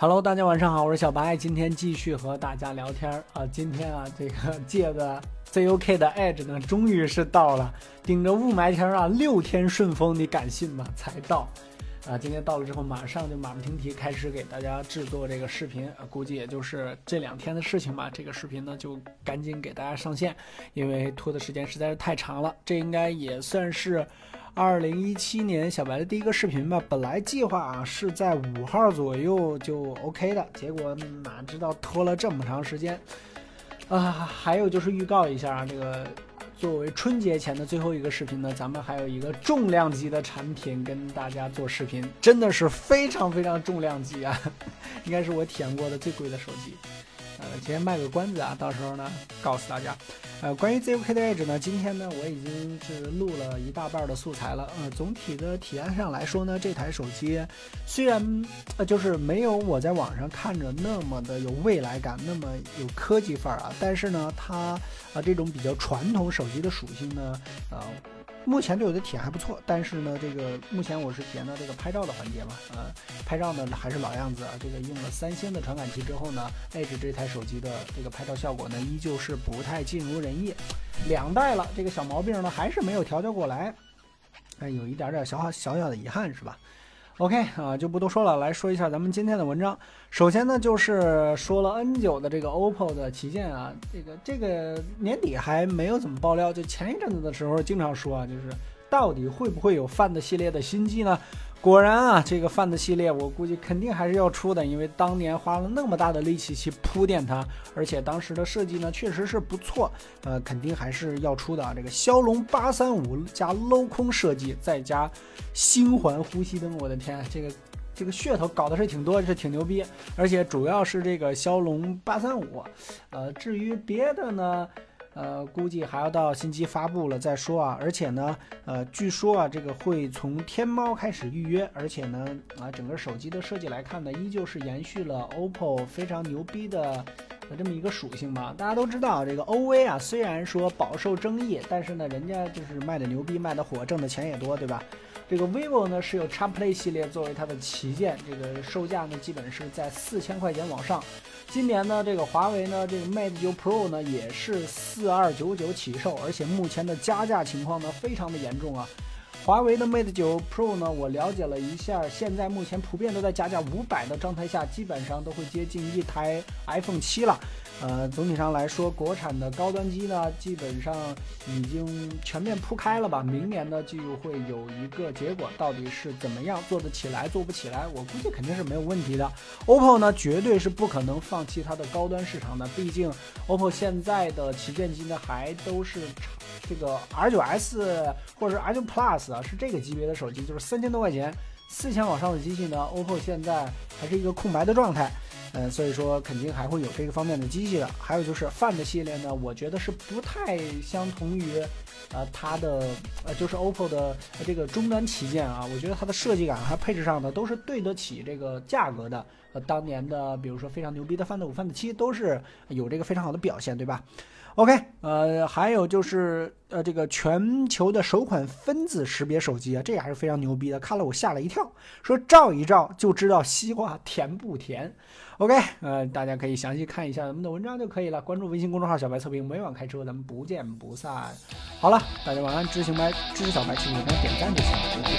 Hello，大家晚上好，我是小白，今天继续和大家聊天儿啊。今天啊，这个借的 ZUK 的 Edge 呢，终于是到了，顶着雾霾天啊，六天顺风，你敢信吗？才到。啊，今天到了之后，马上就马不停蹄开始给大家制作这个视频，啊估计也就是这两天的事情吧。这个视频呢，就赶紧给大家上线，因为拖的时间实在是太长了。这应该也算是二零一七年小白的第一个视频吧。本来计划啊是在五号左右就 OK 的，结果哪知道拖了这么长时间。啊，还有就是预告一下啊，这个。作为春节前的最后一个视频呢，咱们还有一个重量级的产品跟大家做视频，真的是非常非常重量级啊，应该是我体验过的最贵的手机。呃，先卖个关子啊，到时候呢告诉大家。呃，关于 ZUK 的 Edge 呢，今天呢我已经是录了一大半的素材了。呃，总体的体验上来说呢，这台手机虽然呃就是没有我在网上看着那么的有未来感，那么有科技范儿啊，但是呢，它啊这种比较传统手机的属性呢，呃。目前对我的体验还不错，但是呢，这个目前我是体验到这个拍照的环节嘛，呃，拍照呢还是老样子啊，这个用了三星的传感器之后呢，Edge 这台手机的这个拍照效果呢，依旧是不太尽如人意，两代了，这个小毛病呢还是没有调教过来，哎，有一点点小小小的遗憾是吧？？OK 啊，就不多说了，来说一下咱们今天的文章。首先呢，就是说了 N 九的这个 OPPO 的旗舰啊，这个这个年底还没有怎么爆料，就前一阵子的时候经常说啊，就是到底会不会有 Find 系列的新机呢？果然啊，这个 Find 系列我估计肯定还是要出的，因为当年花了那么大的力气去铺垫它，而且当时的设计呢确实是不错，呃，肯定还是要出的啊。这个骁龙八三五加镂空设计，再加星环呼吸灯，我的天，这个这个噱头搞的是挺多，是挺牛逼，而且主要是这个骁龙八三五，呃，至于别的呢？呃，估计还要到新机发布了再说啊。而且呢，呃，据说啊，这个会从天猫开始预约，而且呢，啊，整个手机的设计来看呢，依旧是延续了 OPPO 非常牛逼的的这么一个属性吧。大家都知道，这个 OV 啊，虽然说饱受争议，但是呢，人家就是卖的牛逼，卖的火，挣的钱也多，对吧？这个 vivo 呢是有 XPlay 系列作为它的旗舰，这个售价呢基本是在四千块钱往上。今年呢，这个华为呢，这个 Mate 9 Pro 呢也是四二九九起售，而且目前的加价情况呢非常的严重啊。华为的 Mate 9 Pro 呢，我了解了一下，现在目前普遍都在加价五百的状态下，基本上都会接近一台 iPhone 七了。呃，总体上来说，国产的高端机呢，基本上已经全面铺开了吧。明年呢，就会有一个结果，到底是怎么样做得起来，做不起来，我估计肯定是没有问题的。OPPO 呢，绝对是不可能放弃它的高端市场的，毕竟 OPPO 现在的旗舰机呢，还都是这个 R9S 或者是 R9 Plus 啊，是这个级别的手机，就是三千多块钱，四千往上的机器呢，OPPO 现在还是一个空白的状态。嗯，所以说肯定还会有这个方面的机器的。还有就是 Find 系列呢，我觉得是不太相同于，呃，它的呃就是 OPPO 的这个终端旗舰啊。我觉得它的设计感和配置上呢，都是对得起这个价格的。呃，当年的比如说非常牛逼的 Find 五、Find 七都是有这个非常好的表现，对吧？OK，呃，还有就是呃这个全球的首款分子识别手机啊，这也还是非常牛逼的，看了我吓了一跳，说照一照就知道西瓜甜不甜。OK，呃，大家可以详细看一下咱们的文章就可以了。关注微信公众号“小白测评”，每晚开车，咱们不见不散。好了，大家晚安，知行白，知小白，请给咱点赞就行，了。